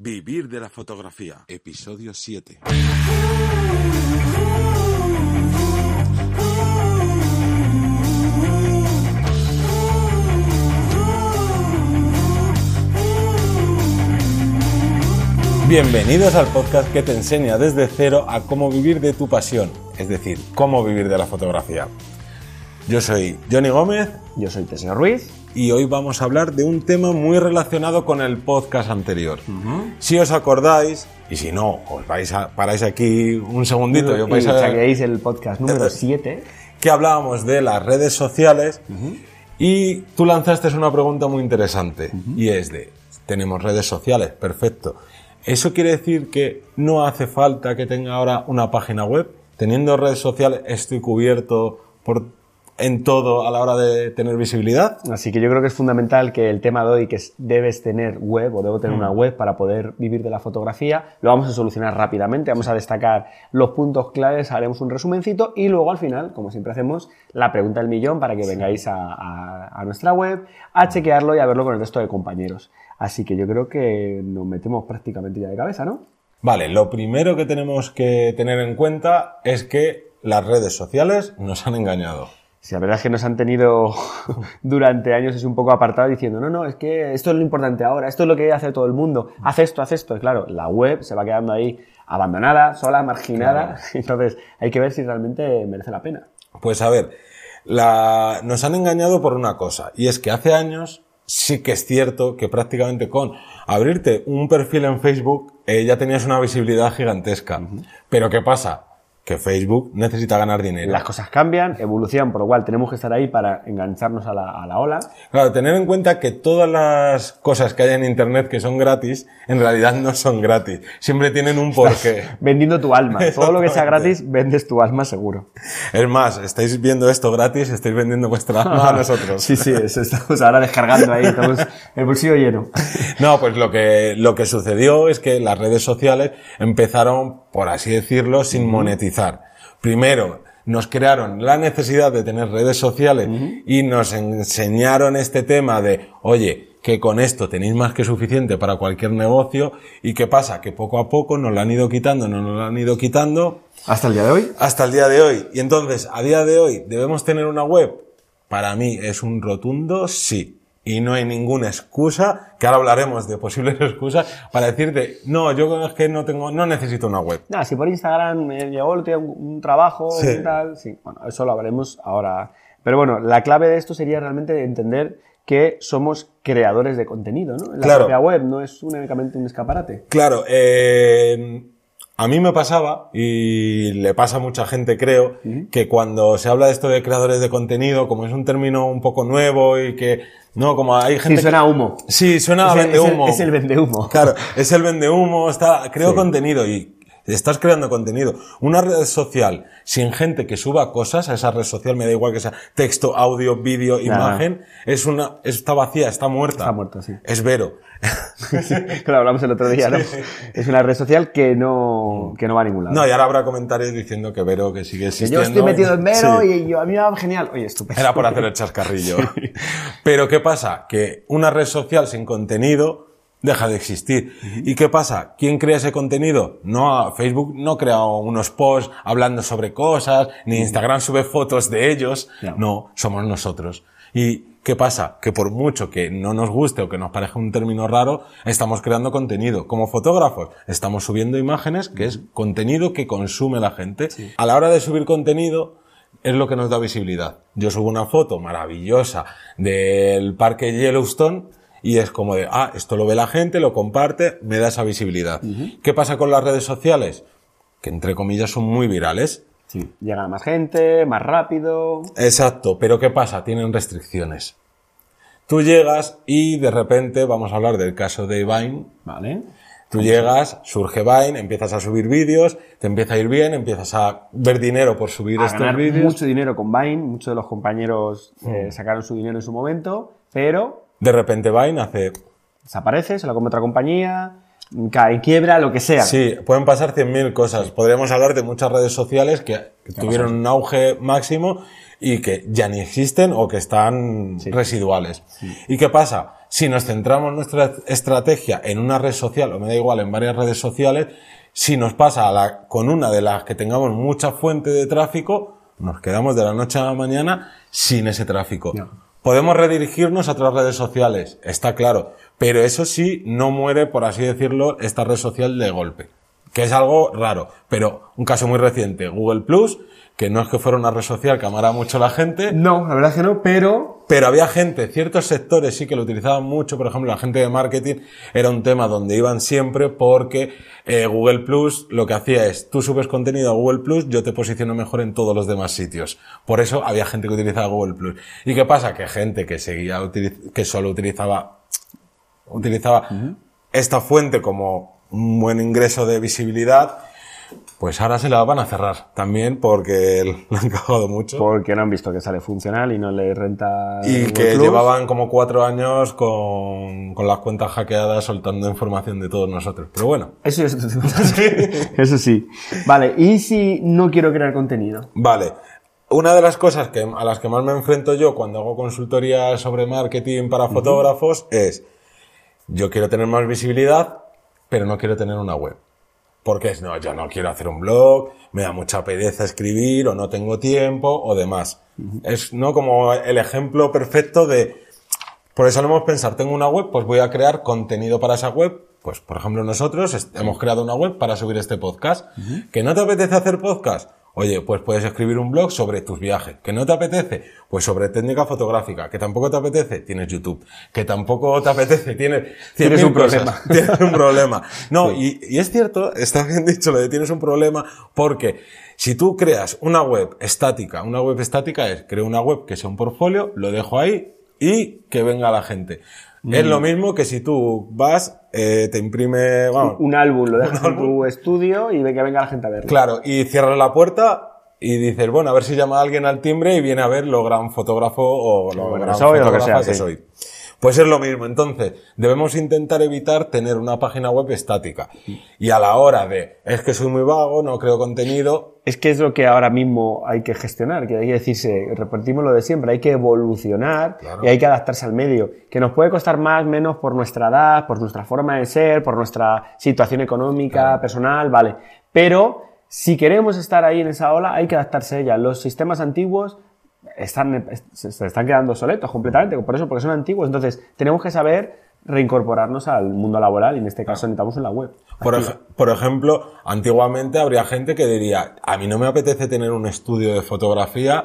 Vivir de la fotografía, episodio 7. Bienvenidos al podcast que te enseña desde cero a cómo vivir de tu pasión, es decir, cómo vivir de la fotografía. Yo soy Johnny Gómez Yo soy Teseo Ruiz. Y hoy vamos a hablar de un tema muy relacionado con el podcast anterior. Si os acordáis, y si no, os vais a, paráis aquí un segundito y os vais y a ver chequeéis el podcast número 7. que hablábamos de las redes sociales y tú lanzaste una pregunta muy interesante y es de, tenemos redes sociales, perfecto. ¿Eso quiere decir que no hace falta que tenga ahora una página web? Teniendo redes sociales estoy cubierto por, en todo a la hora de tener visibilidad. Así que yo creo que es fundamental que el tema de hoy, que es debes tener web o debo tener Mm. una web para poder vivir de la fotografía, lo vamos a solucionar rápidamente. Vamos a destacar los puntos claves, haremos un resumencito y luego al final, como siempre hacemos, la pregunta del millón para que vengáis a, a- a nuestra web a chequearlo y a verlo con el resto de compañeros. Así que yo creo que nos metemos prácticamente ya de cabeza, ¿no? Vale, lo primero que tenemos que tener en cuenta es que las redes sociales nos han engañado. Si la verdad es que nos han tenido durante años es un poco apartado diciendo, no, no, es que esto es lo importante ahora, esto es lo que hace todo el mundo, haz esto, haz esto. Y claro, la web se va quedando ahí abandonada, sola, marginada, entonces hay que ver si realmente merece la pena. Pues a ver, la- nos han engañado por una cosa, y es que hace años sí que es cierto que prácticamente con abrirte un perfil en Facebook eh, ya tenías una visibilidad gigantesca. Pero ¿qué pasa? Que Facebook necesita ganar dinero. Las cosas cambian, evolucionan, por lo cual tenemos que estar ahí para engancharnos a la, a la ola. Claro, tener en cuenta que todas las cosas que hay en Internet que son gratis, en realidad no son gratis. Siempre tienen un porqué. Vendiendo tu alma. Todo lo que sea gratis, vendes tu alma seguro. Es más, estáis viendo esto gratis, estáis vendiendo vuestra alma a nosotros. Sí, sí, eso estamos ahora descargando ahí, estamos el bolsillo lleno. No, pues lo que, lo que sucedió es que las redes sociales empezaron, por así decirlo, sin monetizar. Primero, nos crearon la necesidad de tener redes sociales y nos enseñaron este tema de, oye, que con esto tenéis más que suficiente para cualquier negocio y qué pasa, que poco a poco nos lo han ido quitando, nos lo han ido quitando Hasta el día de hoy, hasta el día de hoy. Y entonces, a día de hoy, ¿debemos tener una web? Para mí es un rotundo sí. Y no hay ninguna excusa, que ahora hablaremos de posibles excusas, para decirte, no, yo es que no tengo, no necesito una web. Nada, si por Instagram me llegó un, un trabajo Sí. y tal, sí, bueno, eso lo hablaremos ahora. Pero bueno, la clave de esto sería realmente entender que somos creadores de contenido, ¿no? La Claro. propia web no es únicamente un escaparate. Claro, eh, a mí me pasaba, y le pasa a mucha gente creo, que cuando se habla de esto de creadores de contenido, como es un término un poco nuevo y que, no, como hay Sí, gente... que- suena a humo. Sí, suena a es, el, vendehumo. es el vendehumo. Claro, es el vende humo, está, creo Sí. contenido y estás creando contenido. Una red social sin gente que suba cosas a esa red social, me da igual que sea texto, audio, vídeo, imagen, es una, está vacía, está muerta. Está muerta, sí. Es Vero. Claro, hablamos el otro día, ¿no? Es una red social que no, que no va a ningún lado. No, y ahora habrá comentarios diciendo que Vero que sigue que existiendo. yo estoy metido en Vero Sí. y yo, a mí me va genial. Oye, estupendo. Era por hacer el chascarrillo. Pero ¿qué pasa? Que una red social sin contenido deja de existir. ¿Y qué pasa? ¿Quién crea ese contenido? No, Facebook no crea unos posts hablando sobre cosas, ni Instagram sube fotos de ellos. No. No, somos nosotros. ¿Y qué pasa? Que por mucho que no nos guste o que nos parezca un término raro, estamos creando contenido. Como fotógrafos, estamos subiendo imágenes, que es contenido que consume la gente. A la hora de subir contenido, es lo que nos da visibilidad. Yo subo una foto maravillosa del parque Yellowstone y es como de, ah, esto lo ve la gente, lo comparte, me da esa visibilidad. ¿Qué pasa con las redes sociales? Que entre comillas son muy virales. Sí, llega más gente, más rápido. Exacto, pero ¿qué pasa? Tienen restricciones. Tú llegas y de repente, vamos a hablar del caso de Vine, Vale. Tú llegas, surge Vine, empiezas a subir vídeos, te empieza a ir bien, empiezas a ver dinero por subir a estos ganar vídeos. mucho dinero con Vine, muchos de los compañeros eh, Mm. sacaron su dinero en su momento, pero De repente Vine hace... desaparece, se lo come otra compañía, cae en quiebra, lo que sea. Sí, pueden pasar 100.000 cosas. Podríamos hablar de muchas redes sociales que, que tuvieron un auge máximo y que ya ni existen o que están residuales. ¿Y qué pasa? Si nos centramos nuestra estrategia en una red social, o me da igual, en varias redes sociales, si nos pasa a la, con una de las que tengamos mucha fuente de tráfico, nos quedamos de la noche a la mañana sin ese tráfico. Podemos redirigirnos a otras redes sociales, está claro, pero eso sí no muere, por así decirlo, esta red social de golpe, que es algo raro, pero un caso muy reciente, Google Plus, que no es que fuera una red social que amara mucho la gente. No, la verdad es que no, pero... Pero había gente, ciertos sectores sí que lo utilizaban mucho, por ejemplo, la gente de marketing era un tema donde iban siempre porque eh, Google Plus lo que hacía es, tú subes contenido a Google Plus, yo te posiciono mejor en todos los demás sitios. Por eso había gente que utilizaba Google Plus. ¿Y qué pasa? Que gente que seguía, que solo utilizaba, utilizaba esta fuente como un buen ingreso de visibilidad, pues ahora se la van a cerrar también porque lo han cagado mucho. Porque no han visto que sale funcional y no le renta. Y que llevaban como cuatro años con, con, las cuentas hackeadas soltando información de todos nosotros. Pero bueno. Eso, eso, eso sí. Vale, ¿y si no quiero crear contenido? Vale. Una de las cosas que, a las que más me enfrento yo cuando hago consultoría sobre marketing para fotógrafos es, yo quiero tener más visibilidad, pero no quiero tener una web. Porque es, no, yo no quiero hacer un blog, me da mucha pereza escribir, o no tengo tiempo, o demás. Es, ¿no? Como el ejemplo perfecto de, por eso hemos pensar, tengo una web, pues voy a crear contenido para esa web. Pues, por ejemplo, nosotros hemos creado una web para subir este podcast. ¿Que no te apetece hacer podcast? Oye, pues puedes escribir un blog sobre tus viajes. ¿Que no te apetece? Pues sobre técnica fotográfica. ¿Que tampoco te apetece? Tienes YouTube. ¿Que tampoco te apetece? Tienes, tienes un problema. Tienes un problema. No, y, y es cierto, está bien dicho lo de tienes un problema porque si tú creas una web estática, una web estática es, creo una web que sea un portfolio, lo dejo ahí y que venga la gente. Es lo mismo que si tú vas, eh, te imprime un álbum, lo dejas en tu estudio y ve que venga la gente a verlo. Claro, y cierras la puerta y dices, bueno, a ver si llama alguien al timbre y viene a ver lo gran fotógrafo o lo gran fotógrafo que, soy. Pues es lo mismo. Entonces, debemos intentar evitar tener una página web estática. Y a la hora de, es que soy muy vago, no creo contenido. Es que es lo que ahora mismo hay que gestionar, que hay que decirse, repetimos lo de siempre, hay que evolucionar y hay que adaptarse al medio. Que nos puede costar más, menos por nuestra edad, por nuestra forma de ser, por nuestra situación económica, personal, vale. Pero, si queremos estar ahí en esa ola, hay que adaptarse a ella. Los sistemas antiguos están, se están quedando soletos completamente, por eso, porque son antiguos. Entonces, tenemos que saber reincorporarnos al mundo laboral y en este caso necesitamos en la web. Por, por, ejemplo, antiguamente habría gente que diría, a mí no me apetece tener un estudio de fotografía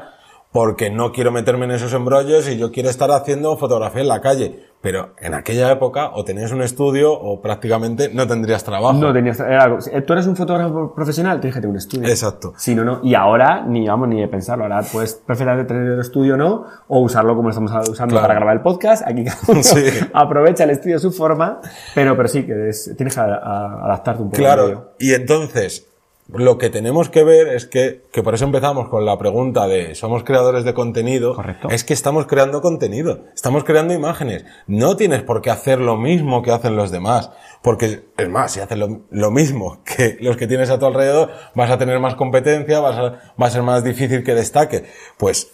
porque no quiero meterme en esos embrollos y yo quiero estar haciendo fotografía en la calle. Pero en aquella época o tenías un estudio o prácticamente no tendrías trabajo. No tenías era, Tú eres un fotógrafo profesional, tienes que tener un estudio. Exacto. Sí, no, no. Y ahora ni vamos ni de pensarlo. Ahora puedes perfectamente tener el estudio no o usarlo como lo estamos usando para grabar el podcast. Aquí sí. aprovecha el estudio a su forma, pero, pero sí que tienes que adaptarte un poco. Claro. Y entonces, lo que tenemos que ver es que, que por eso empezamos con la pregunta de ¿somos creadores de contenido? Correcto. Es que estamos creando contenido, estamos creando imágenes. No tienes por qué hacer lo mismo que hacen los demás. Porque, es más, si haces lo, lo mismo que los que tienes a tu alrededor, vas a tener más competencia, vas a, va a ser más difícil que destaque. Pues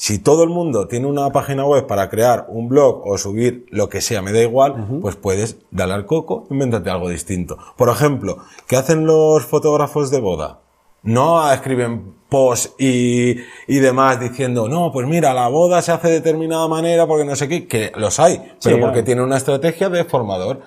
si todo el mundo tiene una página web para crear un blog o subir lo que sea, me da igual, pues puedes darle al coco, invéntate algo distinto. Por ejemplo, ¿qué hacen los fotógrafos de boda? No escriben post y, y demás diciendo, no, pues mira, la boda se hace de determinada manera porque no sé qué, que los hay, pero porque tienen una estrategia de formador.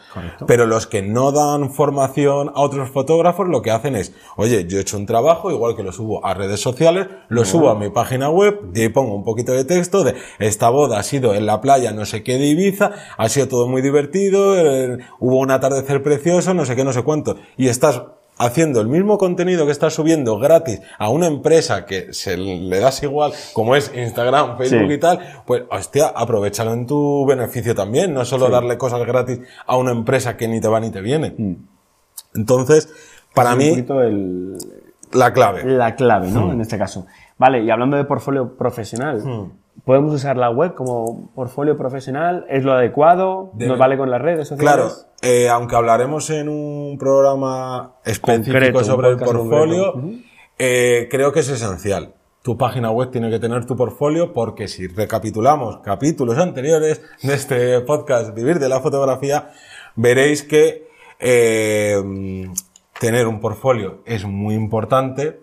Pero los que no dan formación a otros fotógrafos lo que hacen es, oye, yo he hecho un trabajo, igual que lo subo a redes sociales, lo subo a mi página web y pongo un poquito de texto de, esta boda ha sido en la playa no sé qué de Ibiza, ha sido todo muy divertido, eh, hubo un atardecer precioso, no sé qué, no sé cuánto. Y estás haciendo el mismo contenido que estás subiendo gratis a una empresa que se le das igual, como es Instagram, Facebook y tal, pues hostia, aprovechalo en tu beneficio también, no solo darle cosas gratis a una empresa que ni te va ni te viene. Mm. Entonces, para mí, la clave. La clave, ¿no? Mm. En este caso. Vale, y hablando de portfolio profesional, mm. ¿Podemos usar la web como portfolio profesional? ¿Es lo adecuado? ¿Nos vale con las redes sociales? Claro, eh, aunque hablaremos en un programa específico sobre el portfolio, eh, creo que es esencial. tu página web tiene que tener tu portfolio porque si recapitulamos capítulos anteriores de este podcast Vivir de la Fotografía, veréis que eh, tener un portfolio es muy importante,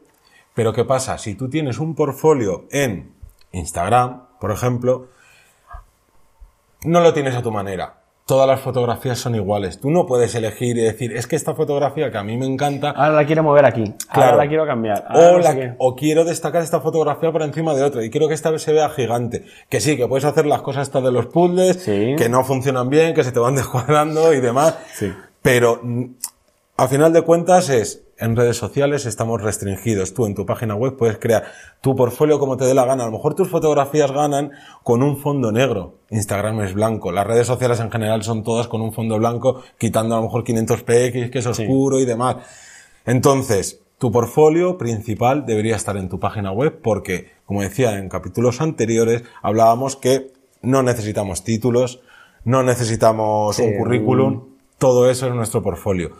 pero ¿qué pasa? Si tú tienes un portfolio en Instagram, por ejemplo, no lo tienes a tu manera. Todas las fotografías son iguales. Tú no puedes elegir y decir, es que esta fotografía que a mí me encanta, Ahora la quiero mover aquí. Claro. Ahora la quiero cambiar. o, la- quiero destacar esta fotografía por encima de otra y quiero que esta vez se vea gigante. Que sí, que puedes hacer las cosas estas de los puzzles, Sí. que no funcionan bien, que se te van descuadrando y demás. Sí. Pero mm, a final de cuentas es, en redes sociales estamos restringidos. Tú en tu página web puedes crear tu portfolio como te dé la gana. A lo mejor tus fotografías ganan con un fondo negro. Instagram es blanco. Las redes sociales en general son todas con un fondo blanco, quitando a lo mejor 500px, que es oscuro y demás. Entonces, tu portfolio principal debería estar en tu página web porque, como decía en capítulos anteriores, hablábamos que no necesitamos títulos, no necesitamos Sí, un currículum, todo eso es nuestro portfolio.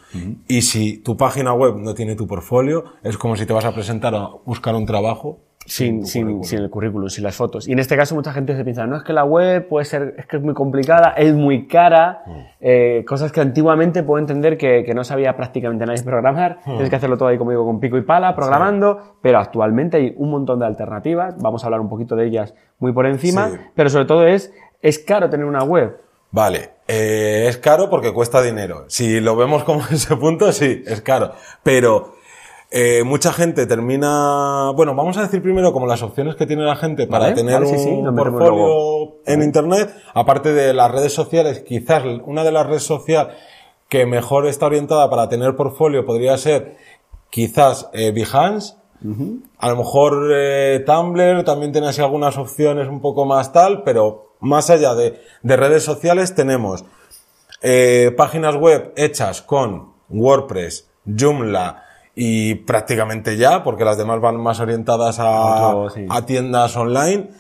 Y si tu página web no tiene tu portfolio, es como si te vas a presentar a buscar un trabajo sin, sin, sin el currículum, sin las fotos. Y en este caso mucha gente se piensa, no es que la web puede ser, es que es muy complicada, es muy cara, Mm. eh, cosas que antiguamente puedo entender que, que no sabía prácticamente nadie programar, Mm. tienes que hacerlo todo ahí, como digo, con pico y pala, programando, pero actualmente hay un montón de alternativas, vamos a hablar un poquito de ellas muy por encima, Sí. pero sobre todo es, es caro tener una web. Vale, eh, es caro porque cuesta dinero. Si lo vemos como ese punto, sí, es caro. Pero eh, mucha gente termina... Bueno, vamos a decir primero como las opciones que tiene la gente para Vale, tener vale, sí, sí, un metemos portfolio en Internet. Aparte de las redes sociales, quizás una de las redes sociales que mejor está orientada para tener portfolio podría ser quizás eh, Behance. A lo mejor eh, Tumblr también tiene así algunas opciones un poco más tal, pero más allá de, de redes sociales tenemos eh, páginas web hechas con WordPress, Joomla y prácticamente ya, porque las demás van más orientadas a, Otro, sí. a tiendas online.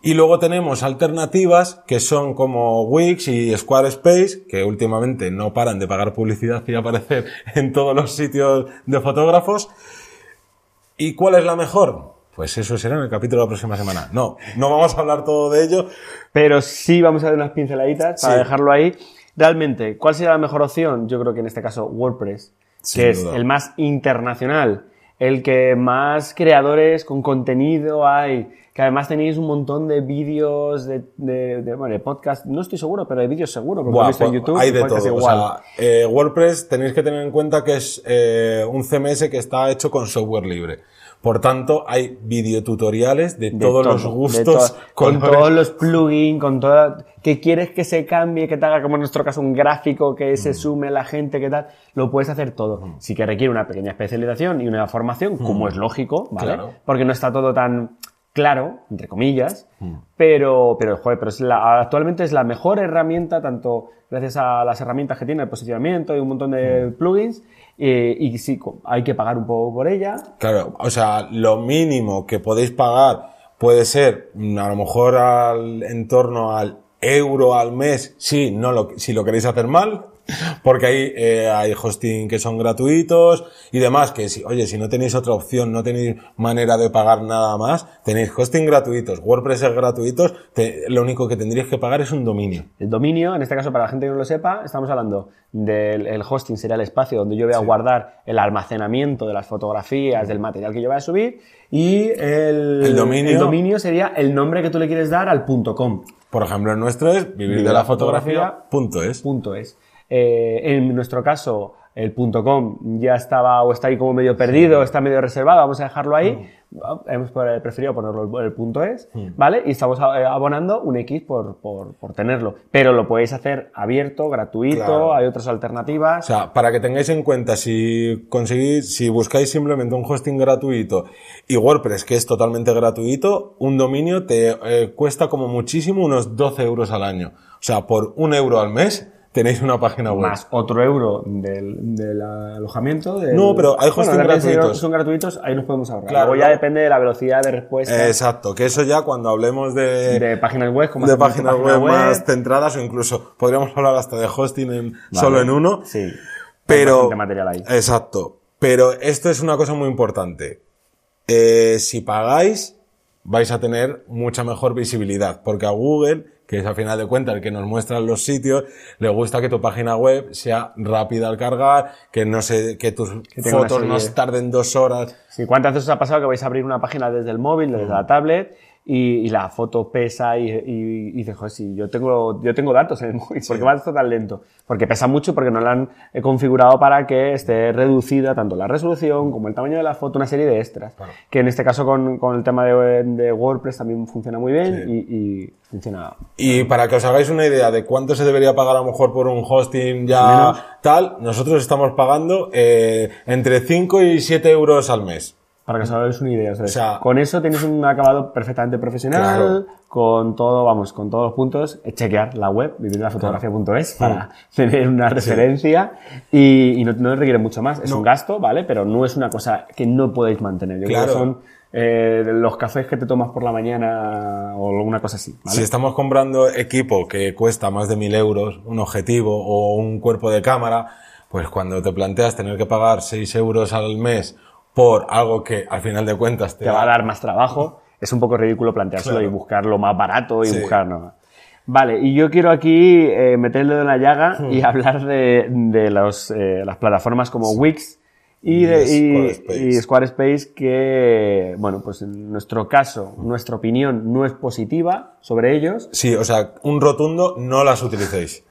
Y luego tenemos alternativas que son como Wix y Squarespace, que últimamente no paran de pagar publicidad y aparecer en todos los sitios de fotógrafos. ¿Y cuál es la mejor? Pues eso será en el capítulo de la próxima semana. No, no vamos a hablar todo de ello. Pero sí vamos a dar unas pinceladitas para Sí. dejarlo ahí. Realmente, ¿cuál sería la mejor opción? Yo creo que en este caso WordPress, Sin que es el más internacional, el que más creadores con contenido hay, que además tenéis un montón de vídeos, de, de, de, bueno, de podcast, no estoy seguro, pero de vídeos seguro, porque lo he Buah, visto en pues YouTube. hay de todo. O igual. sea, eh, WordPress tenéis que tener en cuenta que es eh, un CMS que está hecho con software libre. Por tanto, hay videotutoriales de, De todos todo, los gustos, con todos los plugins, con todo, que quieres que se cambie, que te haga como en nuestro caso un gráfico, que Mm. se sume la gente, que tal, lo puedes hacer todo. Sí que requiere una pequeña especialización y una formación, como es lógico, ¿vale? Mm. Claro. Porque no está todo tan claro, entre comillas, Mm. pero, pero, joder, pero es la- actualmente es la mejor herramienta, tanto gracias a las herramientas que tiene el posicionamiento y un montón de Mm. plugins, eh, y sí, hay que pagar un poco por ella, Claro, o sea, lo mínimo que podéis pagar puede ser mm, a lo mejor al, en torno al euro al mes, si, no lo, si lo queréis hacer mal, porque ahí eh, hay hosting que son gratuitos y demás, que si, oye, si no tenéis otra opción, no tenéis manera de pagar nada más, tenéis hosting gratuitos, WordPress es gratuitos, te- lo único que tendríais que pagar es un dominio. El dominio, en este caso para la gente que no lo sepa, estamos hablando del el hosting, sería el espacio donde yo voy a guardar el almacenamiento de las fotografías, del material que yo voy a subir, y el, El dominio. el dominio sería el nombre que tú le quieres dar al punto .com. Por ejemplo, el nuestro es vivir Eh, en nuestro caso, el punto .com ya estaba o está ahí como medio perdido, está medio reservado, vamos a dejarlo ahí. Hemos por- preferido ponerlo el punto es, ¿vale? Y estamos eh, abonando un X por, por, por tenerlo. Pero lo podéis hacer abierto, gratuito, Claro. hay otras alternativas. O sea, para que tengáis en cuenta, si conseguís, si buscáis simplemente un hosting gratuito y WordPress, que es totalmente gratuito, un dominio te eh, cuesta como muchísimo unos 12 euros al año. O sea, por un euro al mes tenéis una página web. más otro euro del, del alojamiento. del- No, pero hay hosting redes gratuitos. Son gratuitos, ahí nos podemos ahorrar. Claro, Luego ya depende de la velocidad de respuesta Exacto, que eso ya cuando hablemos de, de páginas web. como de páginas página web, más centradas o incluso podríamos hablar hasta de hosting en, Vale. solo en uno. Sí. Hay Pero, bastante material ahí. exacto. Pero esto es una cosa muy importante. Eh, si pagáis, vais a tener mucha mejor visibilidad, porque a Google, que es al final de cuentas el que nos muestra los sitios, le gusta que tu página web sea rápida al cargar, que no se, que tus fotos no tarden dos horas. Sí, ¿Cuántas veces os ha pasado que vais a abrir una página desde el móvil, desde la tablet, y, y la foto pesa y, y, y dices, joder, sí, yo tengo, yo tengo datos en el móvil, ¿por qué va esto tan lento? Porque pesa mucho, porque no la han eh, configurado para que esté reducida tanto la resolución como el tamaño de la foto, una serie de extras. Que en este caso con, con el tema de, de WordPress también funciona muy bien y, y funciona Y para que os hagáis una idea de cuánto se debería pagar a lo mejor por un hosting ya Menos. tal, nosotros estamos pagando eh, entre 5 y 7 euros al mes. Para que os hagáis una idea. o sea, O sea- con eso tienes un acabado perfectamente profesional, Claro. con todo, vamos, con todos los puntos. Eh, Chequear la web, vivirlafotografía.es, para tener una referencia y, y no, no requiere mucho más. Es un gasto, ¿vale? Pero no es una cosa que no podéis mantener. Yo creo Claro. que son eh, los cafés que te tomas por la mañana o alguna cosa así, ¿vale? Si estamos comprando equipo que cuesta más de 1000 euros, un objetivo o un cuerpo de cámara, pues cuando te planteas tener que pagar 6 euros al mes por algo que al final de cuentas te, te va a dar más trabajo. Es un poco ridículo planteárselo Claro. y buscar lo más barato y Sí. buscar no. Vale, y yo quiero aquí eh, meter el dedo en la llaga Hmm. y hablar de, de los, eh, las plataformas como Wix y, Y de, y- Squarespace. y Squarespace que, bueno, pues en nuestro caso, nuestra opinión no es positiva sobre ellos. Sí, o sea, un rotundo no las utilicéis.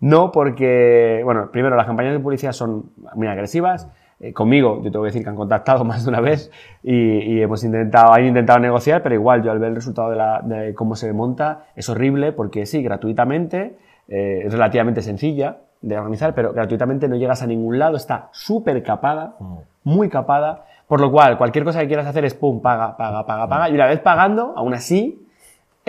No porque, bueno, primero las campañas de publicidad son muy agresivas. Eh, conmigo, yo tengo que decir que han contactado más de una vez y, y hemos intentado, han intentado negociar, pero igual yo al ver el resultado de, la- de cómo se monta es horrible porque sí, gratuitamente, eh, es relativamente sencilla de organizar, pero gratuitamente no llegas a ningún lado, está súper capada, muy capada, por lo cual cualquier cosa que quieras hacer es pum, paga, paga, paga, paga, y una vez pagando, aún así,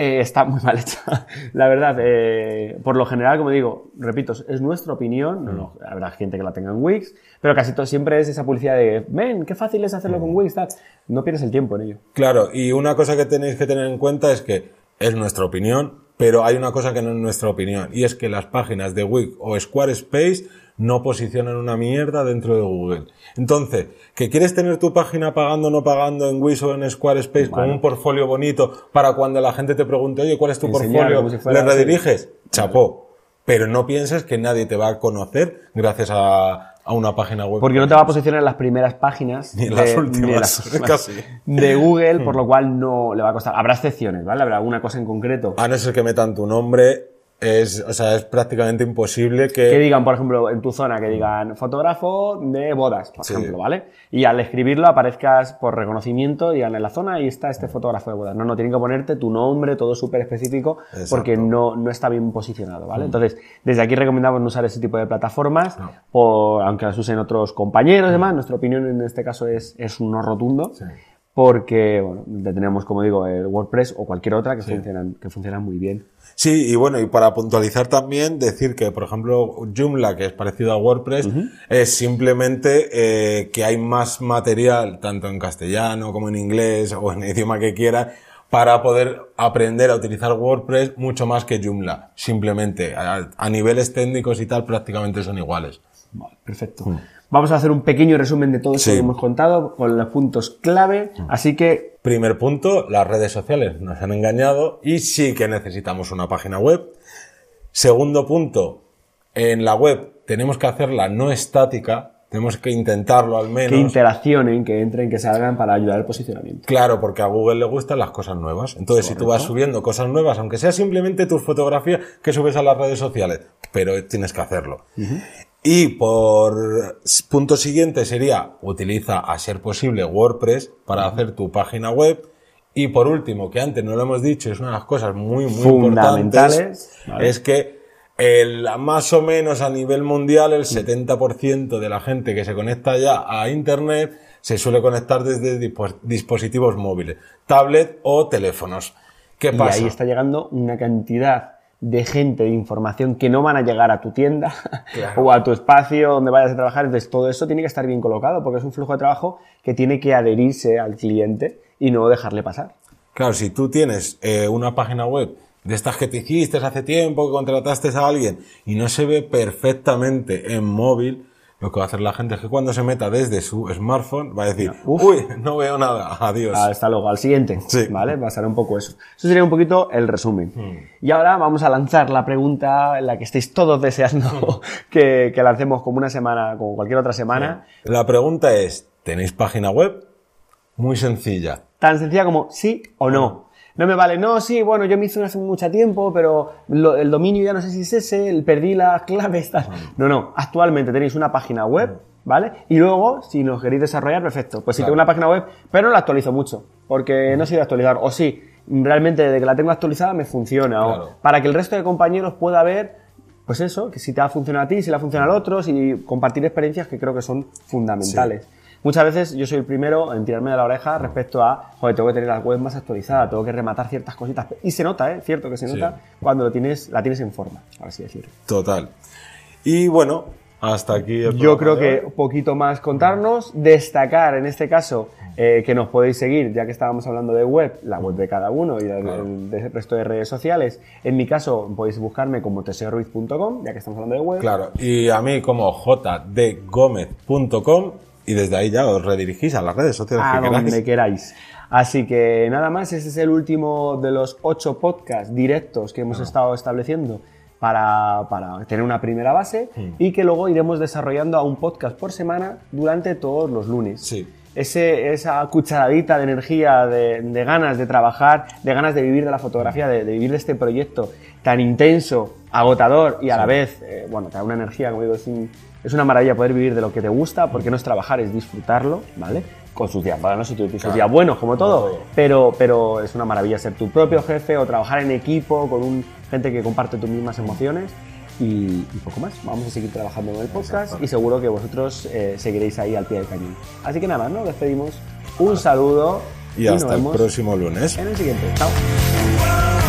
eh, está muy mal hecha. La verdad, eh, por lo general, como digo, repito, es nuestra opinión. No, habrá gente que la tenga en Wix, pero casi todo siempre es esa publicidad de, ven, qué fácil es hacerlo con Wix, tal. No pierdes el tiempo en ello. Claro, y una cosa que tenéis que tener en cuenta es que es nuestra opinión, pero hay una cosa que no es nuestra opinión, y es que las páginas de Wix o Squarespace no posicionan una mierda dentro de Google. Entonces, que quieres tener tu página pagando o no pagando en Wix o en Squarespace con un portfolio bonito para cuando la gente te pregunte, oye, ¿cuál es tu Enseñar portfolio? si ¿Le así. rediriges? Chapó. Pero no pienses que nadie te va a conocer gracias a, a una página web. Porque no te va a posicionar en las primeras páginas Ni en las últimas, ni en las últimas casi. de Google, por lo cual no le va a costar. Habrá excepciones, ¿vale? Habrá alguna cosa en concreto. A no ser que metan tu nombre, es, o sea, es prácticamente imposible que que... digan, por ejemplo, en tu zona, que digan fotógrafo de bodas, por Sí. ejemplo, ¿vale? Y al escribirlo aparezcas por reconocimiento, digan en la zona y está este fotógrafo de bodas. No, no, tienen que ponerte tu nombre, todo súper específico, Exacto. porque no, no está bien posicionado, ¿vale? Entonces, desde aquí recomendamos no usar ese tipo de plataformas, No. por- aunque las usen otros compañeros y demás, nuestra opinión en este caso es, es un no rotundo. Sí. Porque, bueno, tenemos, como digo, el WordPress o cualquier otra que, funcionan, que funcionan muy bien. Sí, y bueno, y para puntualizar también, decir que, por ejemplo, Joomla, que es parecido a WordPress, es simplemente eh, que hay más material, tanto en castellano como en inglés o en el idioma que quieras, para poder aprender a utilizar WordPress mucho más que Joomla. Simplemente, a, a niveles técnicos y tal, prácticamente son iguales. Vale, perfecto. Vamos a hacer un pequeño resumen de todo esto Sí. que hemos contado con los puntos clave. Así que, Primer punto, las redes sociales nos han engañado y sí que necesitamos una página web. Segundo punto, en la web tenemos que hacerla no estática, tenemos que intentarlo al menos. que interaccionen, que entren, que salgan para ayudar al posicionamiento. Claro, porque a Google le gustan las cosas nuevas. Entonces, si tú vas subiendo cosas nuevas, aunque sea simplemente tus fotografías que subes a las redes sociales, pero tienes que hacerlo. Y por punto siguiente sería, utiliza a ser posible WordPress para hacer tu página web. Y por último, que antes no lo hemos dicho, es una de las cosas muy, muy Fundamentales, importantes, ¿vale? es que el, más o menos a nivel mundial el 70% de la gente que se conecta ya a Internet se suele conectar desde dispo- dispositivos móviles, tablet o teléfonos. ¿Qué Y pasa? ahí está llegando una cantidad de gente, de información que no van a llegar a tu tienda Claro. o a tu espacio donde vayas a trabajar. Entonces, todo eso tiene que estar bien colocado porque es un flujo de trabajo que tiene que adherirse al cliente y no dejarle pasar. Claro, si tú tienes eh, una página web de estas que te hiciste hace tiempo, que contrataste a alguien y no se ve perfectamente en móvil, lo que va a hacer la gente es que cuando se meta desde su smartphone va a decir, Uf. uy, no veo nada, adiós. Hasta luego, al siguiente. Sí. ¿Vale? Pasará un poco eso. Eso sería un poquito el resumen. Mm. Y ahora vamos a lanzar la pregunta en la que estáis todos deseando que, que lancemos como una semana, como cualquier otra semana. La pregunta es, ¿tenéis página web? Muy sencilla. Tan sencilla como sí o no. No me vale, no, sí, bueno, yo me hice una hace mucho tiempo, pero lo- el dominio ya no sé si es ese, el- perdí las claves, tal. No, no, actualmente tenéis una página web, ¿vale? Y luego, si nos queréis desarrollar, perfecto. Pues si Claro. tengo una página web, pero no la actualizo mucho, porque no sé de actualizar. O sí, realmente desde que la tengo actualizada me funciona. Claro. O para que el resto de compañeros pueda ver, pues eso, que si te ha funcionado a ti, si le ha funcionado al otro, si compartir experiencias que creo que son fundamentales. Muchas veces yo soy el primero en tirarme de la oreja respecto a, joder, tengo que tener la web más actualizada, tengo que rematar ciertas cositas. Y se nota, ¿eh? Cierto que se Sí. nota cuando lo tienes, la tienes en forma, por así decirlo. Total. Y bueno, hasta aquí el Yo creo que poquito más contarnos, destacar en este caso eh, que nos podéis seguir, ya que estábamos hablando de web, la web de cada uno y del Claro. del resto de redes sociales. En mi caso podéis buscarme como teseoruiz.com, ya que estamos hablando de web. Claro, y a mí como jdgomez.com y desde ahí ya os redirigís a las redes sociales a que donde queráis. Así que nada más, este es el último de los ocho podcasts directos que hemos estado estableciendo para, para tener una primera base y que luego iremos desarrollando a un podcast por semana durante todos los lunes. Sí. Ese, esa cucharadita de energía, de, de ganas de trabajar, de ganas de vivir de la fotografía, de, de vivir de este proyecto tan intenso, agotador y a la vez, eh, bueno, te da una energía, como digo, es, un- es una maravilla poder vivir de lo que te gusta, porque no es trabajar, es disfrutarlo, ¿vale? Con sus días malos, sus sus Claro. días buenos, como todo, pero, pero es una maravilla ser tu propio jefe o trabajar en equipo con un, gente que comparte tus mismas emociones. Y, y poco más, vamos a seguir trabajando en el podcast y seguro que vosotros eh, seguiréis ahí al pie del cañón. Así que nada más, nos despedimos. Un saludo Y hasta nos el vemos próximo lunes. en el siguiente. Chao.